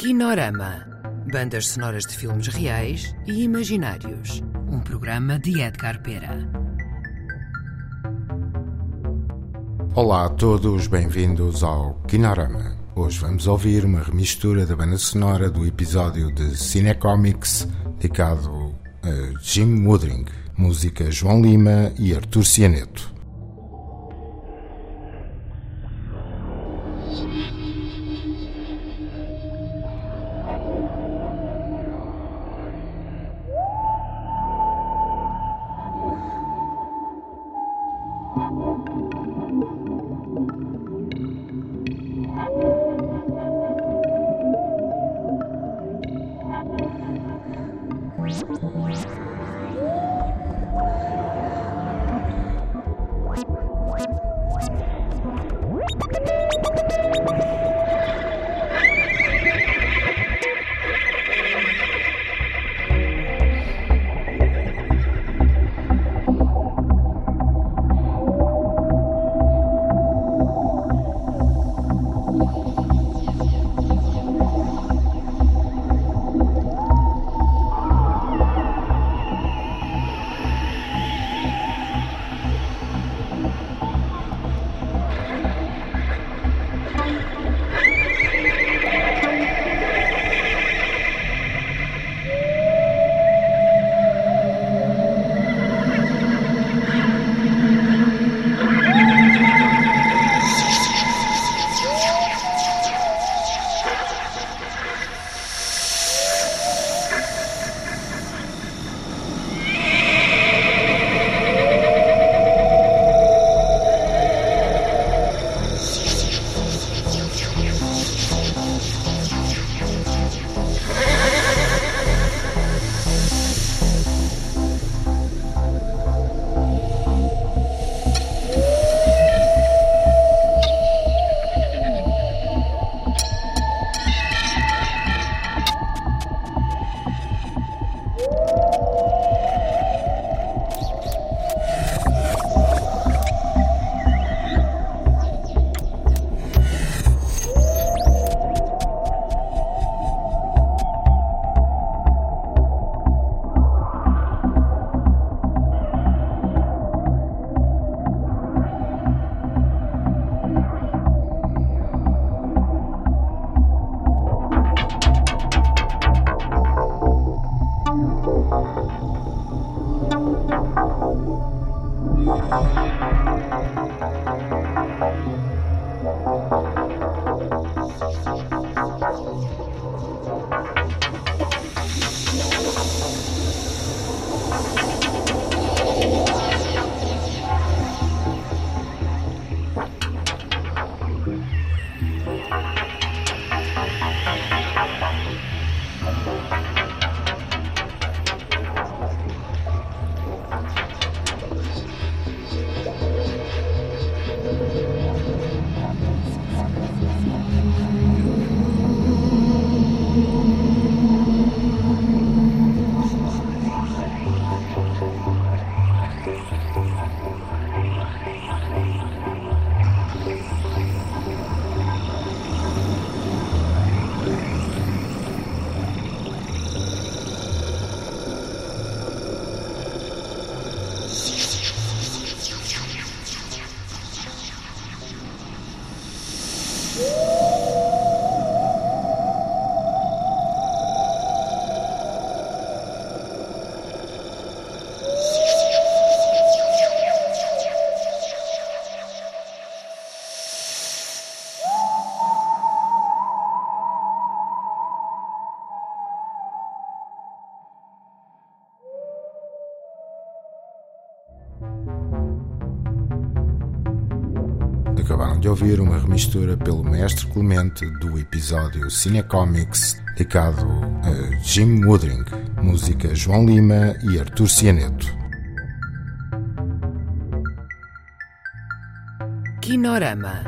Kinorama. Bandas sonoras de filmes reais e imaginários. Um programa de Edgar Pera. Olá a todos, bem-vindos ao Kinorama. Hoje vamos ouvir uma remistura da banda sonora do episódio de Cinecomics dedicado a Jim Woodring, música João Lima e Artur Cianeto. Bye. Acabaram de ouvir uma remistura pelo mestre Clemente do episódio Cinecomics dedicado a Jim Woodring, música João Lima e Artur Cianeto. Kinorama.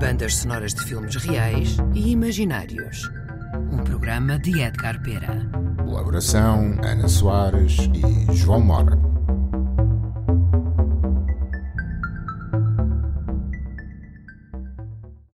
Bandas sonoras de filmes reais e imaginários. Um programa de Edgar Pera. Colaboração Ana Soares e João Mora.